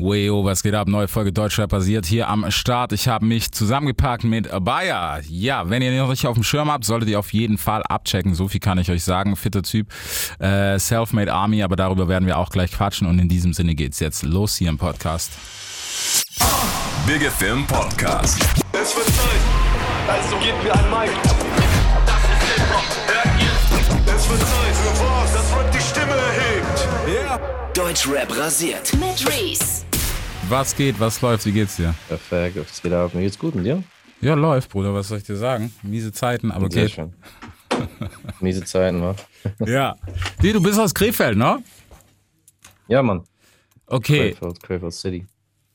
Weo, was geht ab? Neue Folge Deutschrap basiert hier am Start. Ich habe mich zusammengepackt mit Bayer. Ja, wenn ihr noch nicht auf dem Schirm habt, solltet ihr auf jeden Fall abchecken. So viel kann ich euch sagen. Fitter Typ. Äh, Selfmade Army, aber darüber werden wir auch gleich quatschen. Und in diesem Sinne geht's jetzt los hier im Podcast. Big Film Podcast. Es wird Zeit. Also gebt mir ein Mic. Das ist Hip-Hop. Hört ihr? Es wird Zeit für was, das Rap die Stimme erhebt. Yeah. Deutschrap rasiert. Mit Reese. Was geht? Was läuft? Wie geht's dir? Perfekt, was geht ab? Mir geht's gut und dir? Ja, läuft, Bruder. Was soll ich dir sagen? Miese Zeiten, aber Sehr geht. schön. Miese Zeiten, wa? Ja. Wie, du bist aus Krefeld, ne? Ja, Mann. Okay. Krefeld, Krefeld City.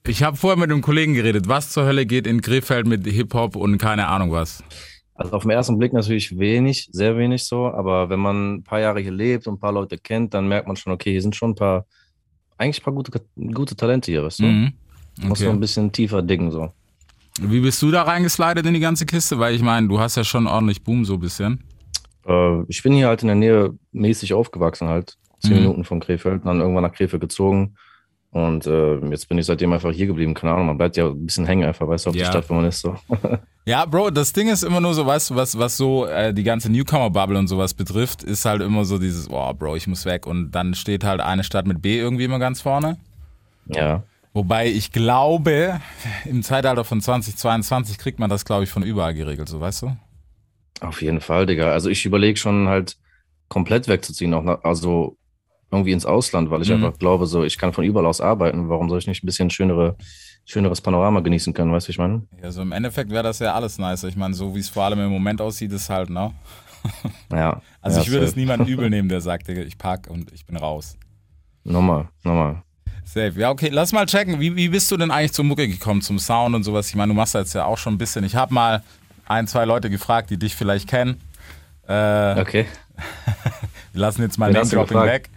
Ich habe vorher mit einem Kollegen geredet. Was zur Hölle geht in Krefeld mit Hip-Hop und keine Ahnung was? Also auf den ersten Blick natürlich wenig, sehr wenig so, aber wenn man ein paar Jahre hier lebt und ein paar Leute kennt, dann merkt man schon, okay, hier sind schon ein paar, eigentlich ein paar gute, gute Talente hier, weißt du? Mhm. Muss man ein Okay. bisschen tiefer diggen so. Wie bist du da reingeslidet in die ganze Kiste? Weil ich meine, du hast ja schon ordentlich Boom so ein bisschen. Äh, ich bin hier halt in der Nähe mäßig aufgewachsen halt, zehn Mhm. Minuten von Krefeld, dann irgendwann nach Krefeld gezogen und äh, jetzt bin ich seitdem einfach hier geblieben, keine Ahnung, man bleibt ja ein bisschen hängen einfach, weißt du, auf Ja. die Stadt, wo man ist so. Ja, Bro, das Ding ist immer nur so, weißt du, was, was so äh, die ganze Newcomer-Bubble und sowas betrifft, ist halt immer so dieses, oh, Bro, ich muss weg. Und dann steht halt eine Stadt mit B irgendwie immer ganz vorne. ja. Wobei ich glaube, im Zeitalter von 2022 kriegt man das, glaube ich, von überall geregelt, so weißt du? Auf jeden Fall, Digga. Also ich überlege schon halt komplett wegzuziehen, auch nach, also irgendwie ins Ausland, weil ich Mhm. einfach glaube, so ich kann von überall aus arbeiten. Warum soll ich nicht ein bisschen schönere, schöneres Panorama genießen können, weißt du, ich meine? Ja, so im Endeffekt wäre das ja alles nice. Ich meine, so wie es vor allem im Moment aussieht, ist halt, ne? Ja. Also ja, ich würde es niemandem übel nehmen, der sagt, ich pack und ich bin raus. Nochmal, nochmal. Safe. Ja, okay, lass mal checken. Wie, wie bist du denn eigentlich zur Mucke gekommen, zum Sound und sowas? Ich meine, du machst da jetzt ja auch schon ein bisschen. Ich habe mal ein, zwei Leute gefragt, die dich vielleicht kennen. Äh, Okay. Wir lassen jetzt mal Name-Dropping weg.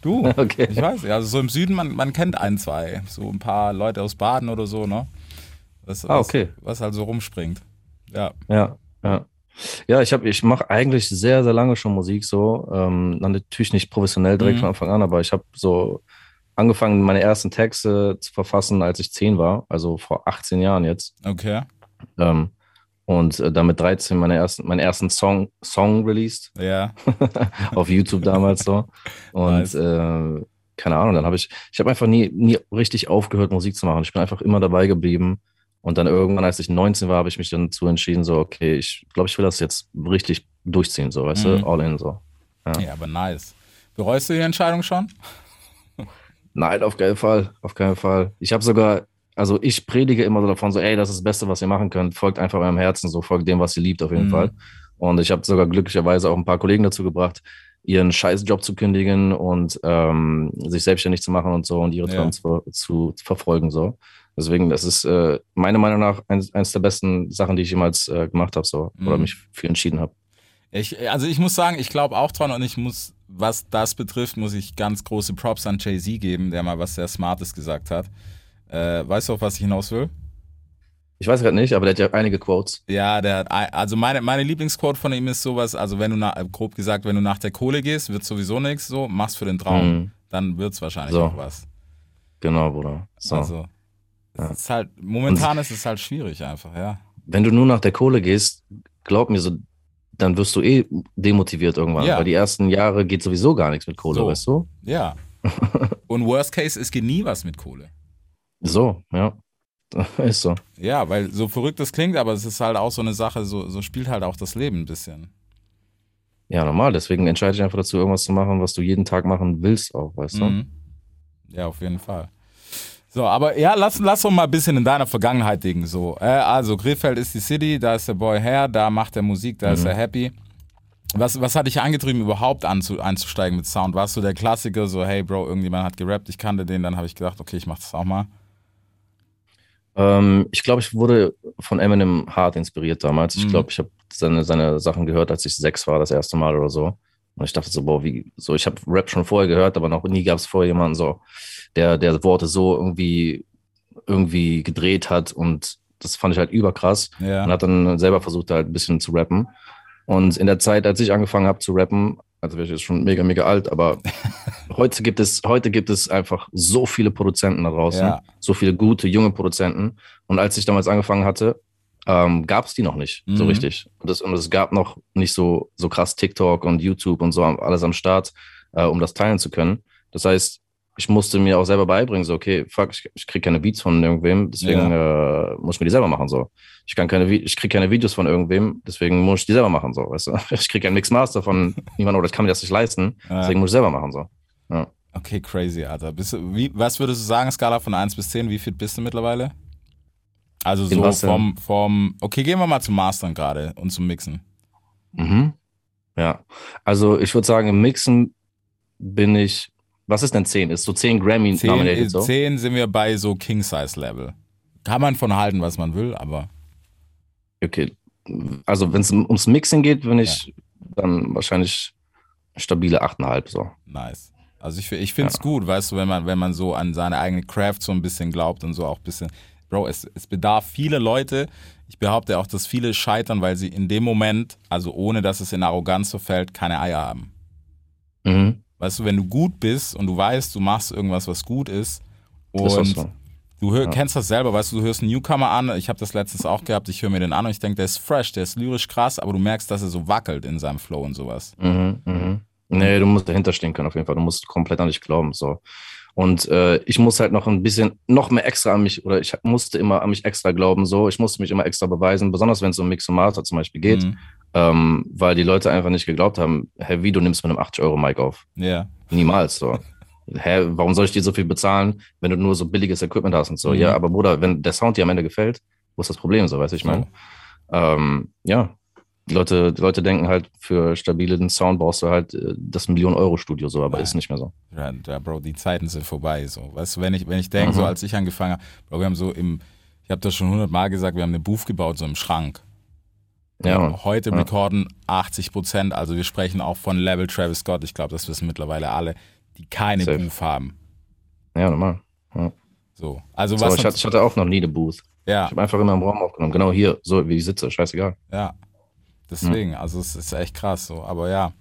Du, Okay. ich weiß, ja, also so im Süden, man, man kennt ein, zwei. So ein paar Leute aus Baden oder so, ne? Was, Ah, okay. Was, was halt so rumspringt. Ja. Ja, ja. Ja, ich habe, ich mache eigentlich sehr, sehr lange schon Musik so. Ähm, natürlich nicht professionell direkt Mhm. von Anfang an, aber ich habe so angefangen, meine ersten Texte zu verfassen, als ich zehn war, also vor 18 Jahren jetzt. Okay. Ähm, und äh, dann mit 13 meine ersten, meinen ersten Song, Song released Ja. auf YouTube damals so. Und Nice. äh, keine Ahnung, dann habe ich, ich habe einfach nie, nie richtig aufgehört, Musik zu machen. Ich bin einfach immer dabei geblieben. Und dann irgendwann, als ich 19 war, habe ich mich dann dazu entschieden, so, okay, ich glaube, ich will das jetzt richtig durchziehen, so, weißt Mhm. du, all in, so. Ja, aber nice. Bereust du die Entscheidung schon? Nein, auf keinen Fall, auf keinen Fall. Ich habe sogar, also ich predige immer so davon, so, ey, das ist das Beste, was ihr machen könnt. Folgt einfach eurem Herzen, so, folgt dem, was ihr liebt, auf jeden Mhm. Fall. Und ich habe sogar glücklicherweise auch ein paar Kollegen dazu gebracht, ihren Scheißjob zu kündigen und ähm, sich selbstständig zu machen und so und ihre Ja. Träume zu, zu, zu verfolgen, so. Deswegen, das ist äh, meiner Meinung nach eins, eins der besten Sachen, die ich jemals äh, gemacht habe, so, oder Mhm. mich für entschieden habe. Ich, also ich muss sagen, ich glaube auch dran und ich muss, was das betrifft, muss ich ganz große Props an Jay-Z geben, der mal was sehr Smartes gesagt hat. Äh, weißt du, auf was ich hinaus will? Ich weiß gerade nicht, aber der hat ja einige Quotes. Ja, der hat, also meine, meine Lieblingsquote von ihm ist sowas, also wenn du, nach, grob gesagt, wenn du nach der Kohle gehst, wird sowieso nichts, so, machst für den Traum, Mhm. dann wird's wahrscheinlich So. auch was. Genau, Bruder. So. Also, Ja. es ist halt, momentan ist es halt schwierig einfach, ja. wenn du nur nach der Kohle gehst, glaub mir so, dann wirst du eh demotiviert irgendwann. Ja. Weil die ersten Jahre geht sowieso gar nichts mit Kohle, So. weißt du? Ja. Und Worst Case, es geht nie was mit Kohle. So, ja. Ist so. Ja, weil so verrückt das klingt, aber es ist halt auch so eine Sache, so, so spielt halt auch das Leben ein bisschen. Ja, normal. Deswegen entscheide ich einfach dazu, irgendwas zu machen, was du jeden Tag machen willst auch, weißt du? Mhm. Ja, auf jeden Fall. So, aber ja, lass, lass doch mal ein bisschen in deiner Vergangenheit dingen. So. Äh, also, Krefeld ist die City, da ist der Boy her, da macht er Musik, da ist Mhm. er happy. Was, was hat dich angetrieben, überhaupt anzu, einzusteigen mit Sound? Warst du der Klassiker, so, hey Bro, irgendjemand hat gerappt, ich kannte den, dann habe ich gedacht, okay, ich mach das auch mal. Ähm, ich glaube, ich wurde von Eminem hart inspiriert damals. Ich Mhm. glaube, ich habe seine, seine Sachen gehört, als ich sechs war, das erste Mal oder so. Und ich dachte so, boah, wie, so, ich habe Rap schon vorher gehört, aber noch nie gab es vorher jemanden so, der, der Worte so irgendwie, irgendwie gedreht hat und das fand ich halt überkrass. Ja. und hat dann selber versucht, halt ein bisschen zu rappen. Und in der Zeit, als ich angefangen habe zu rappen, also ich jetzt schon mega, mega alt, aber heute gibt es, heute gibt es einfach so viele Produzenten da draußen, Ja. so viele gute, junge Produzenten. Und als ich damals angefangen hatte, ähm, gab es die noch nicht so Mhm. richtig. Und, das, und es gab noch nicht so, so krass TikTok und YouTube und so alles am Start, äh, um das teilen zu können. Das heißt, ich musste mir auch selber beibringen, so, okay, fuck, ich, ich krieg keine Beats von irgendwem, deswegen äh, muss ich mir die selber machen, so. Ich kann keine, ich krieg keine Videos von irgendwem, deswegen muss ich die selber machen, so, weißt du. Ich krieg keinen Mixmaster von niemandem oder ich kann mir das nicht leisten, Ja. deswegen muss ich selber machen, so. Okay, crazy, Alter. Bist du, wie, was würdest du sagen, Skala von 1 bis 10? Wie fit bist du mittlerweile? Also so vom, vom, okay, gehen wir mal zum Mastern gerade und zum Mixen. Mhm. Ja, also ich würde sagen, im Mixen bin ich, was ist denn 10? Ist so 10 Grammy 10, nominated so? 10 sind wir bei so King-Size-Level. Kann man von halten, was man will, aber Okay, also wenn es ums Mixing geht, bin ich dann wahrscheinlich stabile 8,5 so. nice. Also ich, ich finde es gut, weißt du, wenn man, wenn man so an seine eigene Craft so ein bisschen glaubt und so auch ein bisschen. Bro, es, es bedarf viele Leute. Ich behaupte auch, dass viele scheitern, weil sie in dem Moment, also ohne dass es in Arroganz verfällt, keine Eier haben. Mhm. Weißt du, wenn du gut bist und du weißt, du machst irgendwas, was gut ist Das ist und so. du hör, kennst das selber, weißt du, du hörst einen Newcomer an, ich habe das letztens auch gehabt, ich höre mir den an und ich denke, der ist fresh, der ist lyrisch krass, aber du merkst, dass er so wackelt in seinem Flow und sowas. Mhm, mhm. Nee, du musst dahinter stehen können auf jeden Fall. Du musst komplett an dich glauben. So. Und äh, ich muss halt noch ein bisschen, noch mehr extra an mich, oder ich musste immer an mich extra glauben, so. Ich musste mich immer extra beweisen, besonders wenn es um Mix und Master zum Beispiel geht, Mhm. ähm, weil die Leute einfach nicht geglaubt haben, hä, wie du nimmst mit einem 80-Euro-Mic auf. Ja. Niemals so. Hä, warum soll ich dir so viel bezahlen, wenn du nur so billiges Equipment hast und so? Mhm. Ja, aber Bruder, wenn der Sound dir am Ende gefällt, wo ist das Problem so, weißt du, ich meine? Ähm, ja, die Leute, die Leute denken halt, für stabilen Sound brauchst du halt äh, das Million-Euro-Studio so, aber Nein. ist nicht mehr so. Ja, ja, Bro, die Zeiten sind vorbei. So. Weißt du, wenn ich, wenn ich denke, Mhm. so als ich angefangen habe, Bro, wir haben so im, ich habe das schon hundertmal gesagt, wir haben eine Booth gebaut, so im Schrank. Ja, Mann. Heute Ja. recorden 80 Prozent, also wir sprechen auch von Level Travis Scott, ich glaube, das wissen mittlerweile alle, die keine Safe. Booth haben. Ja, normal. So, also So, was ich, hatte, ich hatte auch noch nie eine Booth. ja, Ich habe einfach immer im Raum aufgenommen. Genau hier, so wie ich sitze, scheißegal. ja. Deswegen, also es ist echt krass so, aber ja.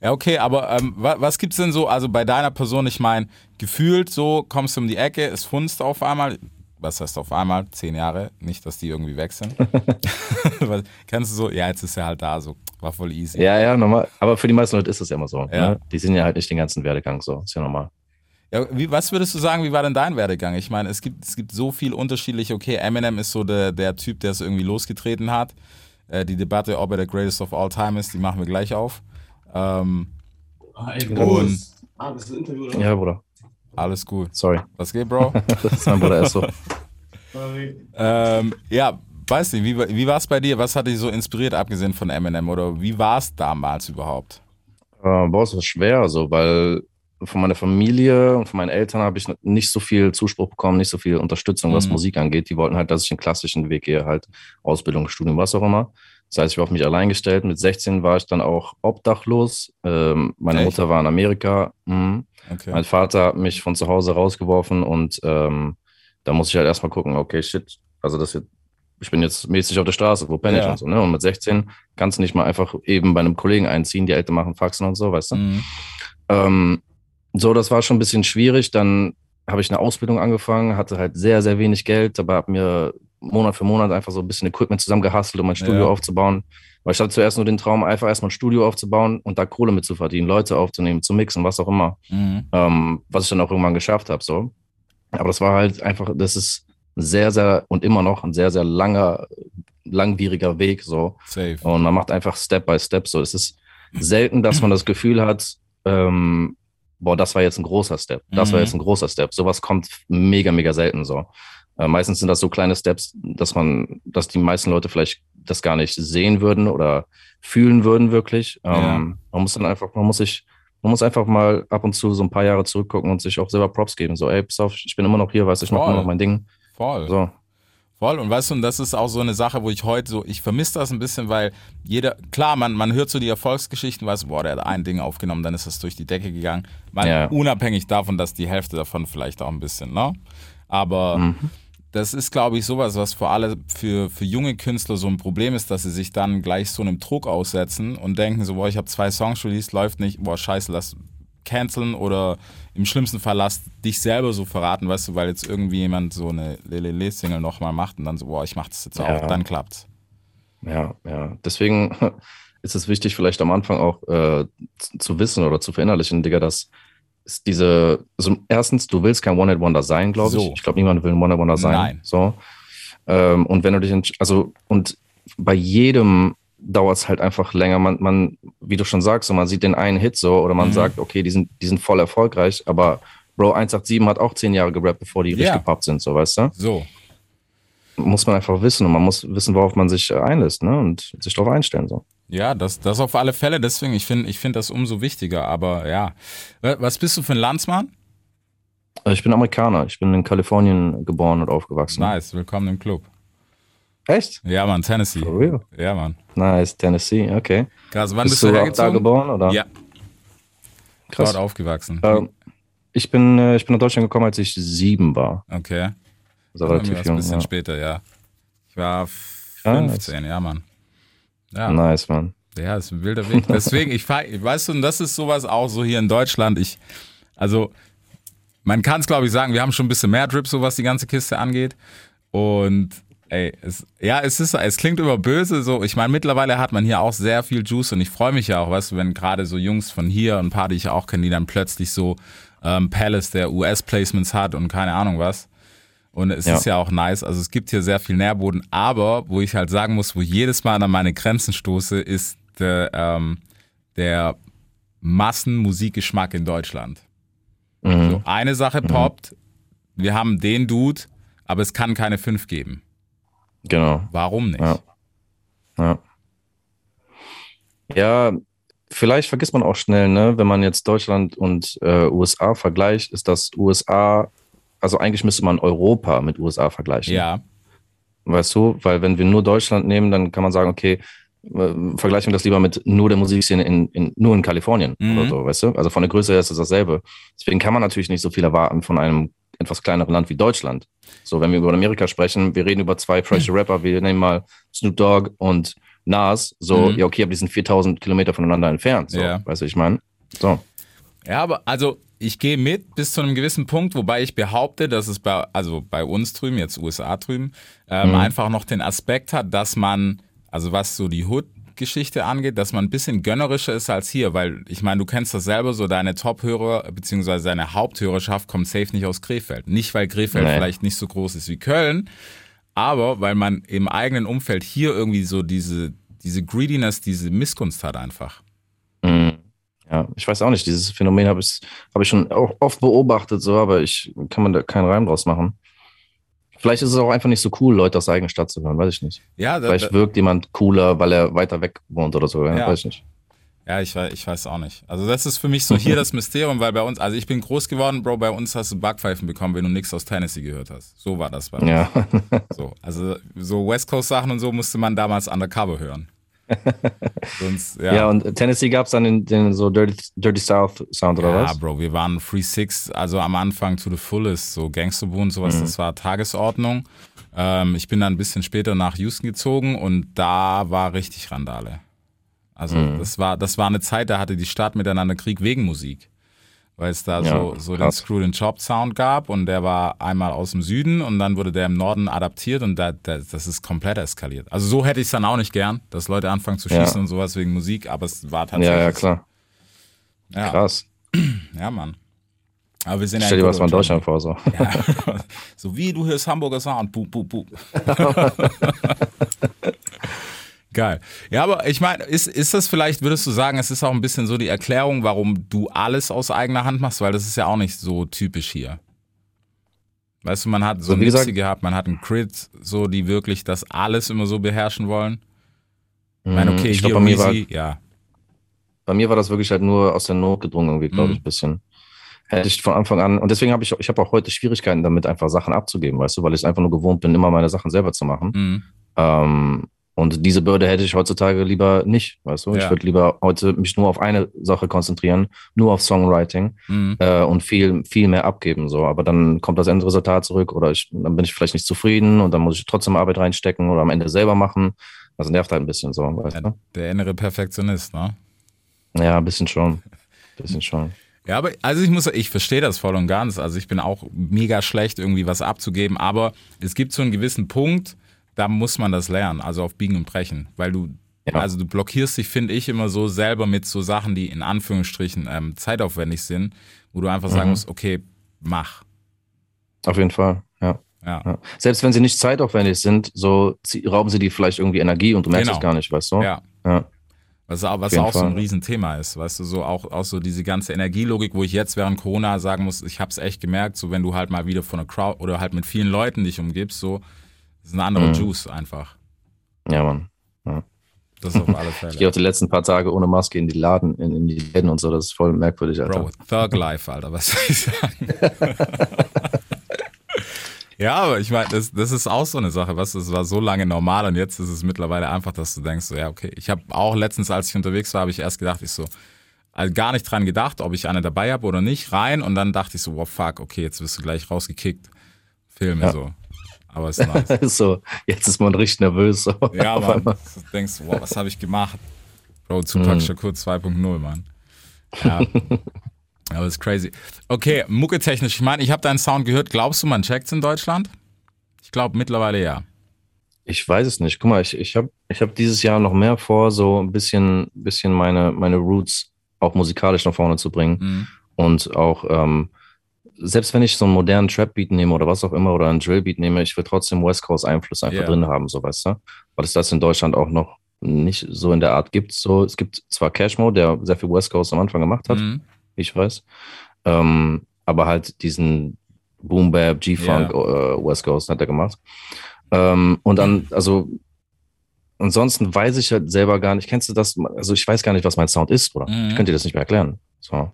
Ja, okay, aber ähm, was, was gibt's denn so, also bei deiner Person, ich meine, gefühlt so, kommst du um die Ecke, es funzt auf einmal, was heißt auf einmal? Zehn Jahre, nicht, dass die irgendwie weg sind. Kennst du so, ja, jetzt ist er halt da, so, war voll easy. Ja, ja, normal. Aber für die meisten Leute ist das ja immer so. Ja. Ne? Die sind ja halt nicht den ganzen Werdegang so. Ist ja normal. Ja, wie, was würdest du sagen, wie war denn dein Werdegang? Ich meine, es gibt, es gibt so viel unterschiedliche, okay, Eminem ist so der, der Typ, der es irgendwie losgetreten hat. Äh, die Debatte, ob er der greatest of all time ist, die machen wir gleich auf. Ähm, Ah, ey, Und- das- Ah, das ist ein Interview, oder? Ja, Bruder. alles gut. Sorry. Was geht, Bro? Das ist mein Bruder, er ist so. Sorry. ähm, ja, weiß nicht, wie, wie war es bei dir? Was hat dich so inspiriert, abgesehen von Eminem? Oder wie war es damals überhaupt? Äh, boah, es war schwer, so, weil von meiner Familie und von meinen Eltern habe ich nicht so viel Zuspruch bekommen, nicht so viel Unterstützung, was Mhm. Musik angeht. Die wollten halt, dass ich den klassischen Weg gehe, halt Ausbildung, Studium, was auch immer. Das heißt, ich war auf mich allein gestellt. Mit 16 war ich dann auch obdachlos. Ähm, meine Echt? Mutter war in Amerika. Mhm. Okay. Mein Vater hat mich von zu Hause rausgeworfen und ähm, da muss ich halt erstmal gucken, okay, shit, also das jetzt, ich bin jetzt mäßig auf der Straße, wo penne ich Ja. und so, ne? Und mit 16 kannst du nicht mal einfach eben bei einem Kollegen einziehen, die Eltern machen Faxen und so, weißt du? Mhm. Ähm, so, das war schon ein bisschen schwierig. Dann habe ich eine Ausbildung angefangen, hatte halt sehr, sehr wenig Geld, aber habe mir Monat für Monat einfach so ein bisschen Equipment zusammengehastelt, um mein Studio Ja. aufzubauen. Weil ich hatte zuerst nur den Traum, einfach erstmal ein Studio aufzubauen und da Kohle mit zu verdienen, Leute aufzunehmen, zu mixen, was auch immer. Mhm. Ähm, was ich dann auch irgendwann geschafft habe, so. Aber das war halt einfach, das ist sehr, sehr und immer noch ein sehr, sehr langer, langwieriger Weg, so. Safe. Und man macht einfach Step by Step so. Es ist selten, dass man das Gefühl hat, ähm, boah, das war jetzt ein großer Step. Das war Mhm. jetzt ein großer Step. Sowas kommt mega, mega selten so. Äh, meistens sind das so kleine Steps, dass man, dass die meisten Leute vielleicht das gar nicht sehen würden oder fühlen würden wirklich. Ähm, Ja. Man muss dann einfach, man muss sich, man muss einfach mal ab und zu so ein paar Jahre zurückgucken und sich auch selber Props geben. So, ey, pass auf, ich bin immer noch hier, weißt du, ich mache immer noch mein Ding. Voll. So. Voll. Und weißt du, und das ist auch so eine Sache, wo ich heute so, ich vermisse das ein bisschen, weil jeder, klar, man, man hört so die Erfolgsgeschichten, weißt du, boah, der hat ein Ding aufgenommen, dann ist das durch die Decke gegangen. Man, Ja. Unabhängig davon, dass die Hälfte davon vielleicht auch ein bisschen, ne? Aber Mhm. das ist, glaube ich, sowas, was vor allem für, für junge Künstler so ein Problem ist, dass sie sich dann gleich so einem Druck aussetzen und denken so, boah, ich habe zwei Songs released, läuft nicht, boah, scheiße, lass, canceln oder im schlimmsten Fall lass dich selber so verraten, weißt du, weil jetzt irgendwie jemand so eine Lelele-Single nochmal macht und dann so, boah, ich mach das jetzt Ja. auch, dann klappt's. Ja, ja. Deswegen ist es wichtig, vielleicht am Anfang auch äh, zu, wissen oder zu verinnerlichen, Digga, dass es diese, also erstens, du willst kein One-Hit-Wonder sein, glaube ich. So. Ich glaube, niemand will ein One-Hit-Wonder sein. Nein. So. Ähm, und wenn du dich, also, und bei jedem dauert es halt einfach länger. Man, man, wie du schon sagst, so, man sieht den einen Hit so oder man Mhm. sagt, okay, die sind, die sind voll erfolgreich, aber Bro 187 hat auch zehn Jahre gerappt, bevor die richtig Ja. gepoppt sind, so, weißt du? So. Muss man einfach wissen und man muss wissen, worauf man sich äh, einlässt, ne? Und sich darauf einstellen, so. Ja, das, das auf alle Fälle. Deswegen, ich finde ich find das umso wichtiger. Aber ja. Wa- Was bist du für ein Landsmann? Äh, Ich bin Amerikaner. Ich bin in Kalifornien geboren und aufgewachsen. Nice, willkommen im Club. Echt? Ja, Mann, Tennessee. For real? Ja, Mann. Nice, Tennessee, okay. Krass, wann Bist, bist, du du auch da hergezogen? geboren, oder? Ja, Krass. dort aufgewachsen. Ähm, ich, bin, äh, ich bin nach Deutschland gekommen, als ich sieben war. Okay. Also relativ jung. ein bisschen Ja. später, ja. Ich war Krass. 15, ja, Mann. Ja, Nice, man. ja, ist ein wilder Weg. Deswegen, ich fahr, weißt du, und das ist sowas auch so hier in Deutschland. Ich, also, man kann es, glaube ich, sagen, wir haben schon ein bisschen mehr Drip, so was die ganze Kiste angeht. Und ey, es, ja, es ist, es klingt immer böse, so. Ich meine, mittlerweile hat man hier auch sehr viel Juice und ich freue mich ja auch, weißt du, wenn gerade so Jungs von hier und ein paar, die ich auch kenne, die dann plötzlich so ähm, Palace, der US-Placements hat und keine Ahnung was. Und es Ja. ist ja auch nice. Also es gibt hier sehr viel Nährboden. Aber wo ich halt sagen muss, wo ich jedes Mal an meine Grenzen stoße, ist der, ähm, der Massenmusikgeschmack in Deutschland. Mhm. So, eine Sache poppt, wir haben den Dude, aber es kann keine fünf geben. Genau. Warum nicht? Ja. Ja. Ja, vielleicht vergisst man auch schnell, ne, wenn man jetzt Deutschland und äh, USA vergleicht, ist das USA, also eigentlich müsste man Europa mit USA vergleichen. Ja, Weißt du, weil wenn wir nur Deutschland nehmen, dann kann man sagen, okay, äh, vergleichen wir das lieber mit nur der Musikszene in, in nur in Kalifornien Mhm. oder so, weißt du? Also von der Größe her ist es dasselbe. Deswegen kann man natürlich nicht so viel erwarten von einem etwas kleineren Land wie Deutschland. So, wenn wir über Amerika sprechen, wir reden über zwei Pressure Rapper, wir nehmen mal Snoop Dogg und Nas, so, Mhm. ja, okay, aber die sind 4000 Kilometer voneinander entfernt, so, Ja. weißt du, ich meine? So, Ja, aber also ich gehe mit bis zu einem gewissen Punkt, wobei ich behaupte, dass es bei, also bei uns drüben, jetzt USA drüben, ähm, Mhm. einfach noch den Aspekt hat, dass man, also was so die Hood-Geschichte angeht, dass man ein bisschen gönnerischer ist als hier, weil ich meine, du kennst das selber, so deine Top-Hörer, beziehungsweise deine Haupthörerschaft kommt safe nicht aus Krefeld. Nicht, weil Krefeld Nee. vielleicht nicht so groß ist wie Köln, aber weil man im eigenen Umfeld hier irgendwie so diese, diese Greediness, diese Missgunst hat einfach. Mhm. Ja, ich weiß auch nicht, dieses Phänomen habe ich, hab ich schon auch oft beobachtet, so, aber ich kann man da keinen Reim draus machen. Vielleicht ist es auch einfach nicht so cool, Leute aus der eigenen Stadt zu hören, weiß ich nicht. Ja, da, Vielleicht wirkt jemand cooler, weil er weiter weg wohnt oder so, ja, weiß ich nicht. Ja, ich weiß, ich weiß auch nicht. Also das ist für mich so hier das Mysterium, weil bei uns, also ich bin groß geworden, Bro, bei uns hast du Backpfeifen bekommen, wenn du nichts aus Tennessee gehört hast. So war das bei uns. Ja, So, also so West Coast Sachen und so musste man damals undercover hören. Sonst, ja. ja. und Tennessee gab es dann den, den so Dirty, Dirty South Sound oder Ja, was? Bro, wir waren Free Six, also am Anfang to the fullest, so Gangsterboon und sowas, Mhm. das war Tagesordnung. Ähm, ich bin dann ein bisschen später nach Houston gezogen und da war richtig Randale. Also Mhm. das war, das war eine Zeit, da hatte die Stadt miteinander Krieg wegen Musik. Weil es da Ja, so, so den. Screw and Chop Sound gab und der war einmal aus dem Süden und dann wurde der im Norden adaptiert und da, da, das ist komplett eskaliert. Also so hätte ich es dann auch nicht gern, dass Leute anfangen zu Ja. schießen und sowas wegen Musik, aber es war tatsächlich. Ja, ja, klar. Ja, Krass. ja, Mann. Aber wir sind ja Stell dir was von Deutschland vor, so. Ja. so wie du hörst Hamburger Sound. Buh, buh, buh. Geil. Ja, aber ich meine, ist, ist das vielleicht, würdest du sagen, es ist auch ein bisschen so die Erklärung, warum du alles aus eigener Hand machst, weil das ist ja auch nicht so typisch hier. Weißt du, man hat so So, ein wie Nipsey gehabt, man hat einen Crit, so die wirklich das alles immer so beherrschen wollen. Ich meine, okay, Mhm. ich hier glaube, bei mir war, ja. bei mir war das wirklich halt nur aus der Not gedrungen, irgendwie, glaube Mhm. ich, ein bisschen. Hätte ich von Anfang an, und deswegen habe ich, ich habe auch heute Schwierigkeiten damit, einfach Sachen abzugeben, weißt du, weil ich es einfach nur gewohnt bin, immer meine Sachen selber zu machen. Mhm. Ähm, und diese Bürde hätte ich heutzutage lieber nicht, weißt du? Ja. Ich würde lieber heute mich nur auf eine Sache konzentrieren, nur auf Songwriting Mhm. äh, und viel, viel mehr abgeben. So. Aber dann kommt das Endresultat zurück oder ich, dann bin ich vielleicht nicht zufrieden und dann muss ich trotzdem Arbeit reinstecken oder am Ende selber machen. Das nervt halt ein bisschen so, weißt du? der innere Perfektionist, ne? Ja, ein bisschen schon. Ein bisschen schon. Ja, aber also ich muss, ich verstehe das voll und ganz. Also ich bin auch mega schlecht, irgendwie was abzugeben, aber es gibt so einen gewissen Punkt, da muss man das lernen, also auf Biegen und Brechen, weil du, Ja. also du blockierst dich, finde ich, immer so selber mit so Sachen, die in Anführungsstrichen ähm, zeitaufwendig sind, wo du einfach sagen Mhm. musst, okay, mach. Auf jeden Fall, ja. Ja. ja. Selbst wenn sie nicht zeitaufwendig sind, so rauben sie dir vielleicht irgendwie Energie und du merkst Genau. es gar nicht, weißt du? Ja. Ja. Was, auch- was auch so ein. Riesenthema ist, weißt du, so auch, auch so diese ganze Energielogik, wo ich jetzt während Corona sagen muss, ich habe es echt gemerkt, so wenn du halt mal wieder von einer Crowd oder halt mit vielen Leuten dich umgibst, so, das ist ein anderer Mhm. Juice einfach. ja, Mann. Das ist auf alle Ich gehe Fälle. auch die letzten paar Tage ohne Maske in die Laden, in, in die Läden und so, das ist voll merkwürdig, Alter. Bro, Thug Life, Alter, was soll ich sagen? ja, aber ich meine, das, das ist auch so eine Sache, was das war so lange normal und jetzt ist es mittlerweile einfach, dass du denkst, so, ja, okay. Ich habe auch letztens, als ich unterwegs war, habe ich erst gedacht, ich so, also gar nicht dran gedacht, ob ich eine dabei habe oder nicht, rein und dann dachte ich so, wow, fuck, okay, jetzt wirst du gleich rausgekickt. Filme Ja. so. Aber ist nice. so, jetzt ist man richtig nervös. Ja, einmal. Du denkst, wow, was habe ich gemacht? Bro, Tupac Mhm. Shakur 2.0, Mann. Ja. Aber ist crazy. Okay, mucketechnisch. Ich meine, ich habe deinen Sound gehört. Glaubst du, man checkt's in Deutschland? Ich glaube mittlerweile ja. Ich weiß es nicht. Guck mal, ich, ich habe ich hab dieses Jahr noch mehr vor, so ein bisschen, bisschen meine, meine Roots auch musikalisch nach vorne zu bringen. Mhm. Und auch, ähm, selbst wenn ich so einen modernen Trap-Beat nehme oder was auch immer oder einen Drill-Beat nehme, ich will trotzdem West Coast-Einfluss einfach Ja. drin haben, so weißt du? Weil es das in Deutschland auch noch nicht so in der Art gibt. So, es gibt zwar Cashmo, der sehr viel West Coast am Anfang gemacht hat, Mhm. wie ich weiß, ähm, aber halt diesen Boom Bap, G-Funk, äh, West Coast hat er gemacht. Ähm, und dann, also ansonsten weiß ich halt selber gar nicht, kennst du das? Also ich weiß gar nicht, was mein Sound ist, oder? Mhm. Ich könnte dir das nicht mehr erklären. So.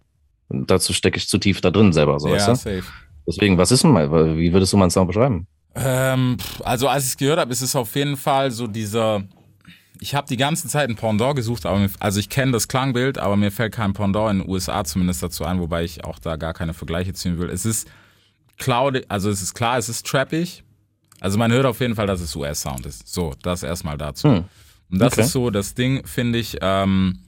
Und dazu stecke ich zu tief da drin selber, so ja, weißt du? safe. Deswegen, was ist denn mein, wie würdest du meinen Sound beschreiben? Ähm, also als ich es gehört habe, ist es auf jeden Fall so dieser. Ich habe die ganze Zeit ein Pendant gesucht, aber mir, also ich kenne das Klangbild, aber mir fällt kein Pendant in den USA zumindest dazu ein, wobei ich auch da gar keine Vergleiche ziehen will. Es ist cloudy, also es ist klar, es ist trappig. Also man hört auf jeden Fall, dass es US-Sound ist. So, das erstmal dazu. Hm. Und das Okay. ist so das Ding, finde ich. Ähm,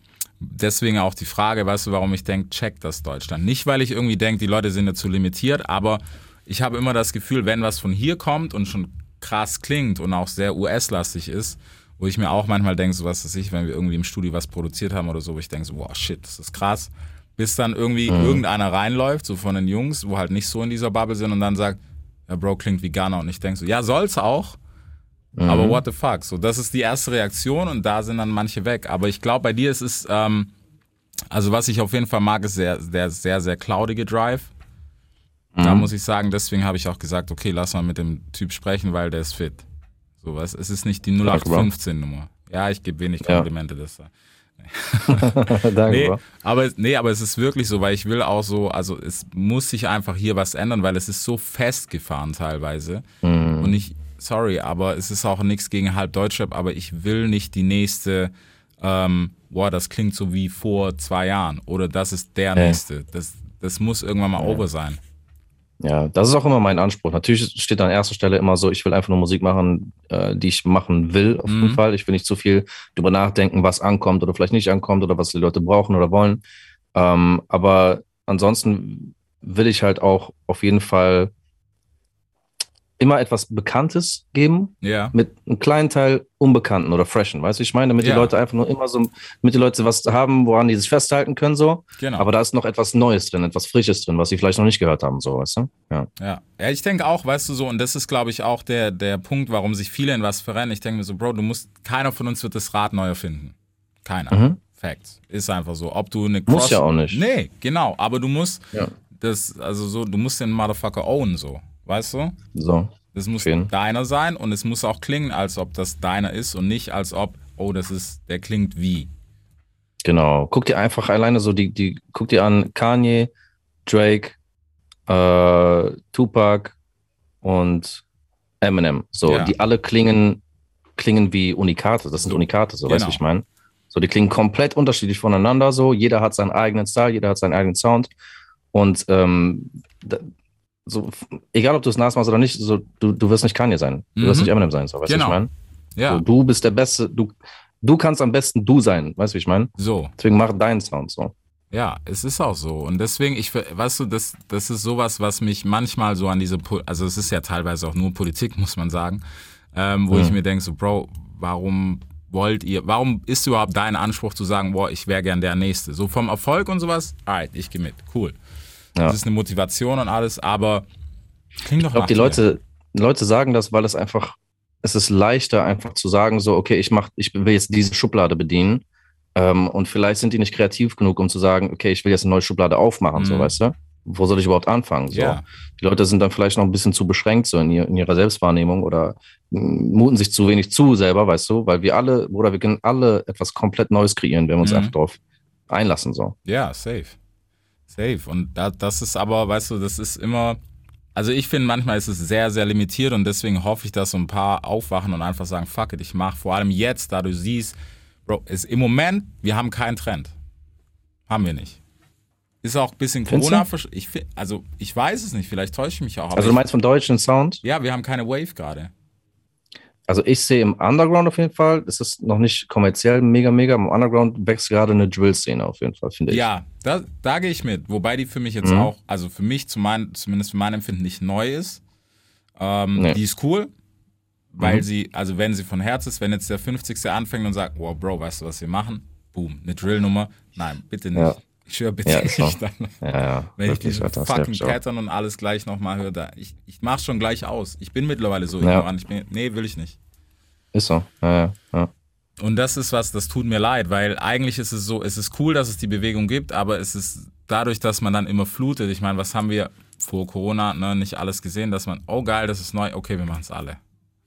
deswegen auch die Frage, weißt du, warum ich denke, check das Deutschland. Nicht, weil ich irgendwie denke, die Leute sind dazu limitiert, aber ich habe immer das Gefühl, wenn was von hier kommt und schon krass klingt und auch sehr US-lastig ist, wo ich mir auch manchmal denke, so was weiß ich, wenn wir irgendwie im Studio was produziert haben oder so, wo ich denke, so, wow, shit, das ist krass. Bis dann irgendwie irgendeiner reinläuft, so von den Jungs, wo halt nicht so in dieser Bubble sind und dann sagt, ja, Bro, klingt wie Ghana. Und ich denke so, ja, soll's auch. Aber what the fuck? So, das ist die erste Reaktion und da sind dann manche weg. Aber ich glaube, bei dir ist es, ähm, also was ich auf jeden Fall mag, ist sehr, der sehr, sehr cloudige Drive. Da muss ich sagen, deswegen habe ich auch gesagt, okay, lass mal mit dem Typ sprechen, weil der ist fit. So was. Es ist nicht die Danke, Bro. 0815-Nummer. Ja, ich gebe wenig Ja. Komplimente, das. Danke, Nee, aber, nee, aber es ist wirklich so, weil ich will auch so, also es muss sich einfach hier was ändern, weil es ist so festgefahren teilweise. Mhm. Und ich, sorry, aber es ist auch nichts gegen halb Deutschrap, aber ich will nicht die nächste, ähm, boah, das klingt so wie vor zwei Jahren oder das ist der Nee. nächste. Das, das muss irgendwann mal over sein. Ja, das ist auch immer mein Anspruch. Natürlich steht an erster Stelle immer so, ich will einfach nur Musik machen, äh, die ich machen will, auf jeden Mhm. Fall. Ich will nicht zu viel drüber nachdenken, was ankommt oder vielleicht nicht ankommt oder was die Leute brauchen oder wollen. Ähm, aber ansonsten will ich halt auch auf jeden Fall immer etwas Bekanntes geben, Ja. mit einem kleinen Teil Unbekannten oder Freshen, weißt du, ich meine, damit Ja. die Leute einfach nur immer so, damit die Leute was haben, woran die sich festhalten können, so. Genau. Aber da ist noch etwas Neues drin, etwas Frisches drin, was sie vielleicht noch nicht gehört haben, so, weißt du? Ja. Ja. ja, ich denke auch, weißt du so, und das ist, glaube ich, auch der, der Punkt, warum sich viele in was verrennen. Ich denke mir so, Bro, du musst, keiner von uns wird das Rad neu erfinden. Keiner. Mhm. Facts. Ist einfach so. Ob du eine Muss ja auch nicht. Nee, genau. Aber du musst Ja. das, also so, du musst den Motherfucker own, so. Weißt du? So. Das muss jeden. deiner sein und es muss auch klingen, als ob das deiner ist und nicht als ob, oh, das ist, der klingt wie. Genau. Guck dir einfach alleine so die, die, guck dir an Kanye, Drake, äh, Tupac und Eminem. So, Ja. die alle klingen, klingen wie Unikate. Das sind So. Unikate, so, weißt Genau. du, wie ich meine? So, die klingen komplett unterschiedlich voneinander, so. Jeder hat seinen eigenen Style, jeder hat seinen eigenen Sound. Und, ähm, so, egal ob du es nachmachst oder nicht, so, du, du wirst nicht Kanye sein. Du wirst Mhm. nicht Eminem sein, so, weißt du, Genau. wie ich meine? Ja, So, du bist der Beste, du, du kannst am besten du sein, weißt du, wie ich meine? so. Deswegen mach deinen Sound so. Ja, es ist auch so. Und deswegen, ich, weißt du, das, das ist sowas, was mich manchmal so an diese, also es ist ja teilweise auch nur Politik, muss man sagen, ähm, wo ich mir denke, so, Bro, warum wollt ihr, warum ist überhaupt dein Anspruch zu sagen, boah, ich wäre gern der Nächste? So vom Erfolg und sowas, alright, ich gehe mit, cool. Ja. Das ist eine Motivation und alles, aber klingt doch Ich glaube, die. Leute, Leute sagen das, weil es einfach, es ist leichter, einfach zu sagen, so, okay, ich mach, ich will jetzt diese Schublade bedienen. Ähm, und vielleicht sind die nicht kreativ genug, um zu sagen, okay, ich will jetzt eine neue Schublade aufmachen, so, Mhm. weißt du? Wo soll ich überhaupt anfangen? So. Ja. Die Leute sind dann vielleicht noch ein bisschen zu beschränkt, so in, ihr, in ihrer Selbstwahrnehmung oder muten sich zu wenig zu selber, weißt du? Weil wir alle, oder wir können alle etwas komplett Neues kreieren, wenn wir uns Mhm. einfach drauf einlassen, so. Ja, safe. Safe. Und da, das ist aber, weißt du, das ist immer. Also ich finde, manchmal ist es sehr, sehr limitiert und deswegen hoffe ich, dass so ein paar aufwachen und einfach sagen, fuck it, ich mach vor allem jetzt, da du siehst, Bro, ist im Moment, wir haben keinen Trend. Haben wir nicht. Ist auch ein bisschen Findest Corona. Ich, also ich weiß es nicht, vielleicht täusche ich mich auch. Also du ich, meinst vom deutschen Sound? ja, wir haben keine Wave gerade. Also ich sehe im Underground auf jeden Fall, es ist noch nicht kommerziell mega, mega, im Underground wächst gerade eine Drill-Szene auf jeden Fall, finde ich. Ja, da, da gehe ich mit. Wobei die für mich jetzt Mhm. auch, also für mich zu mein, zumindest für mein Empfinden nicht neu ist. Ähm, Nee. Die ist cool, weil Mhm. sie, also wenn sie von Herz ist, wenn jetzt der 50. anfängt und sagt, wow, Bro, weißt du, was wir machen? Boom, eine Drill-Nummer. Nein, bitte nicht. Ja. Ich schwöre bitte Ja, so. nicht. Dann, Ja, ja. wenn ich diesen fucking. Pattern und alles gleich nochmal höre, da, ich, ich mach's schon gleich aus. Ich bin mittlerweile so Ja. ignorant. Ich bin, nee, will ich nicht. Ist so. Ja, ja. Und das ist was, das tut mir leid, weil eigentlich ist es so, es ist cool, dass es die Bewegung gibt, aber es ist dadurch, dass man dann immer flutet. Ich meine, was haben wir vor Corona ne, nicht alles gesehen, dass man, oh geil, das ist neu, okay, wir machen es alle.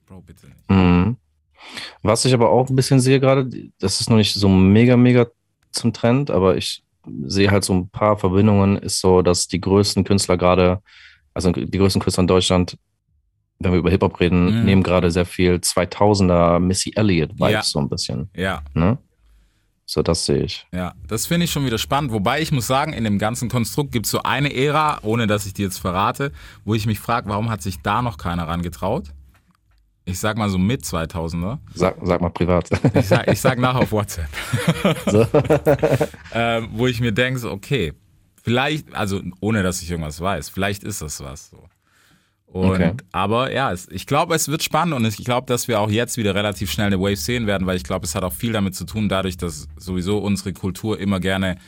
Bro, bitte nicht. Mhm. Was ich aber auch ein bisschen sehe gerade, das ist noch nicht so mega, mega zum Trend, aber ich sehe halt so ein paar Verbindungen, ist so, dass die größten Künstler gerade, also die größten Künstler in Deutschland, wenn wir über Hip-Hop reden, Mhm. nehmen gerade sehr viel 2000er Missy Elliott-Vibes Ja. so ein bisschen. Ja, Ne? So, das sehe ich. ja, das finde ich schon wieder spannend. Wobei ich muss sagen, in dem ganzen Konstrukt gibt es so eine Ära, ohne dass ich die jetzt verrate, wo ich mich frage, warum hat sich da noch keiner rangetraut? Ich sag mal so mit 2000er. Sag, sag mal privat. Ich sag, ich sag nach auf WhatsApp. so. ähm, wo ich mir denke, so, okay, vielleicht, also ohne dass ich irgendwas weiß, vielleicht ist das was so. Und, Okay. Aber ja, es, ich glaube, es wird spannend und ich glaube, dass wir auch jetzt wieder relativ schnell eine Wave sehen werden, weil ich glaube, es hat auch viel damit zu tun, dadurch, dass sowieso unsere Kultur immer gerne,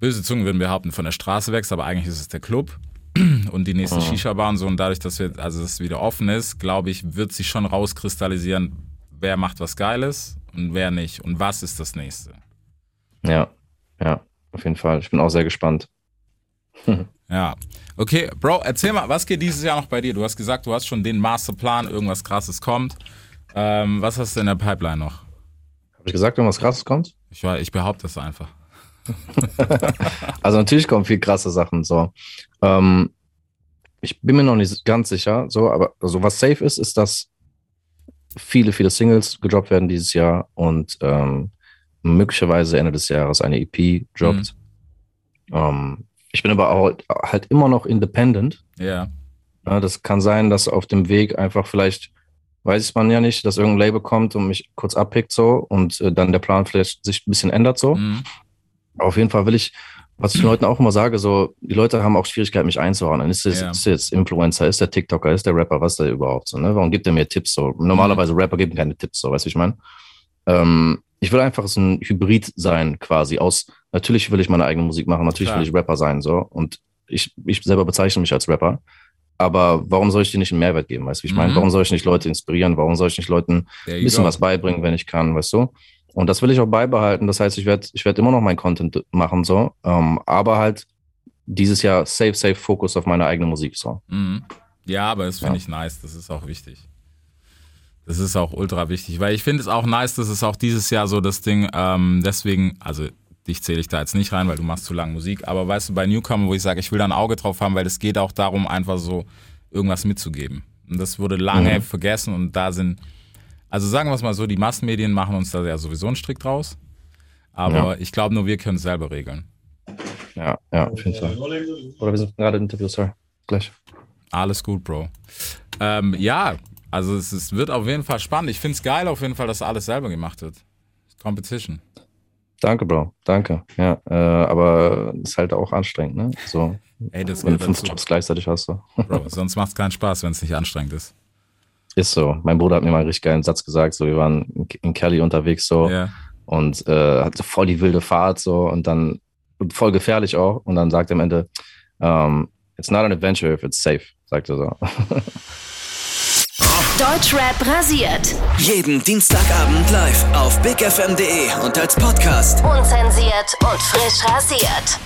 böse Zungen würden behaupten, von der Straße wächst, aber eigentlich ist es der Club und die nächste Shisha-Bar und so. Und dadurch, dass wir, also dass es wieder offen ist, glaube ich, wird sich schon rauskristallisieren, wer macht was Geiles und wer nicht und was ist das nächste. Ja, ja, auf jeden Fall. Ich bin auch sehr gespannt. Ja. Okay, Bro, erzähl mal, was geht dieses Jahr noch bei dir? Du hast gesagt, du hast schon den Masterplan, irgendwas krasses kommt. Ähm, was hast du in der Pipeline noch? Habe ich gesagt, wenn was krasses kommt? Ich, ich behaupte es einfach. Also natürlich kommen viel krasse Sachen so. Ähm, ich bin mir noch nicht ganz sicher, so, aber also was safe ist, ist, dass viele, viele Singles gedroppt werden dieses Jahr und ähm, möglicherweise Ende des Jahres eine EP droppt. Ähm, ich bin aber auch halt immer noch independent. Ja. Ja, das kann sein, dass auf dem Weg einfach vielleicht, weiß man ja nicht, dass irgendein Label kommt und mich kurz abpickt so und äh, dann der Plan vielleicht sich ein bisschen ändert so. Mhm. Auf jeden Fall will ich, was ich den Leuten auch immer sage, so, die Leute haben auch Schwierigkeiten, mich einzuordnen. Ist das Ja. ist jetzt Influencer, ist der TikToker, ist der Rapper, was ist der überhaupt so, ne? Warum gibt er mir Tipps so? Normalerweise Mhm. Rapper geben keine Tipps, so, weißt du, ich meine? Ähm, ich will einfach so ein Hybrid sein, quasi, aus, natürlich will ich meine eigene Musik machen, natürlich Klar. will ich Rapper sein, so, und ich, ich selber bezeichne mich als Rapper. Aber warum soll ich dir nicht einen Mehrwert geben, weißt du, wie ich meine? Mhm. Warum soll ich nicht Leute inspirieren? Warum soll ich nicht Leuten ein bisschen go. was beibringen, wenn ich kann, weißt du? Und das will ich auch beibehalten. Das heißt, ich werde ich werd immer noch mein Content machen, so. Ähm, aber halt dieses Jahr safe, safe Fokus auf meine eigene Musik, so. Mhm. Ja, aber das finde Ja. ich nice. Das ist auch wichtig. Das ist auch ultra wichtig, weil ich finde es auch nice, dass es auch dieses Jahr so das Ding, ähm, deswegen, also dich zähle ich da jetzt nicht rein, weil du machst zu lange Musik, aber weißt du, bei Newcomer, wo ich sage, ich will da ein Auge drauf haben, weil es geht auch darum, einfach so irgendwas mitzugeben. Und das wurde lange Mhm. vergessen und da sind, also sagen wir es mal so, die Massenmedien machen uns da ja sowieso einen Strick draus. Aber ich glaube, nur wir können es selber regeln. Ja, ja, auf jeden Fall. Oder wir sind gerade im Interview, sorry. Gleich. Alles gut, Bro. Ähm, ja, also es, es wird auf jeden Fall spannend. Ich finde es geil auf jeden Fall, dass alles selber gemacht wird. Competition. Danke, Bro. Danke. Ja, äh, aber ist halt auch anstrengend, ne? So, Ey, das wenn du fünf dazu. Jobs gleichzeitig hast. So. Bro, sonst macht es keinen Spaß, wenn es nicht anstrengend ist. Ist so. Mein Bruder hat mir mal einen richtig geilen Satz gesagt. So, wir waren in, Kelly unterwegs so Ja. und äh, hatte voll die wilde Fahrt so und dann und voll gefährlich auch. Und dann sagt er am Ende, um, it's not an adventure if it's safe, sagt er so. Deutschrap rasiert. Jeden Dienstagabend live auf bigfm.de und als Podcast. Unzensiert und frisch rasiert.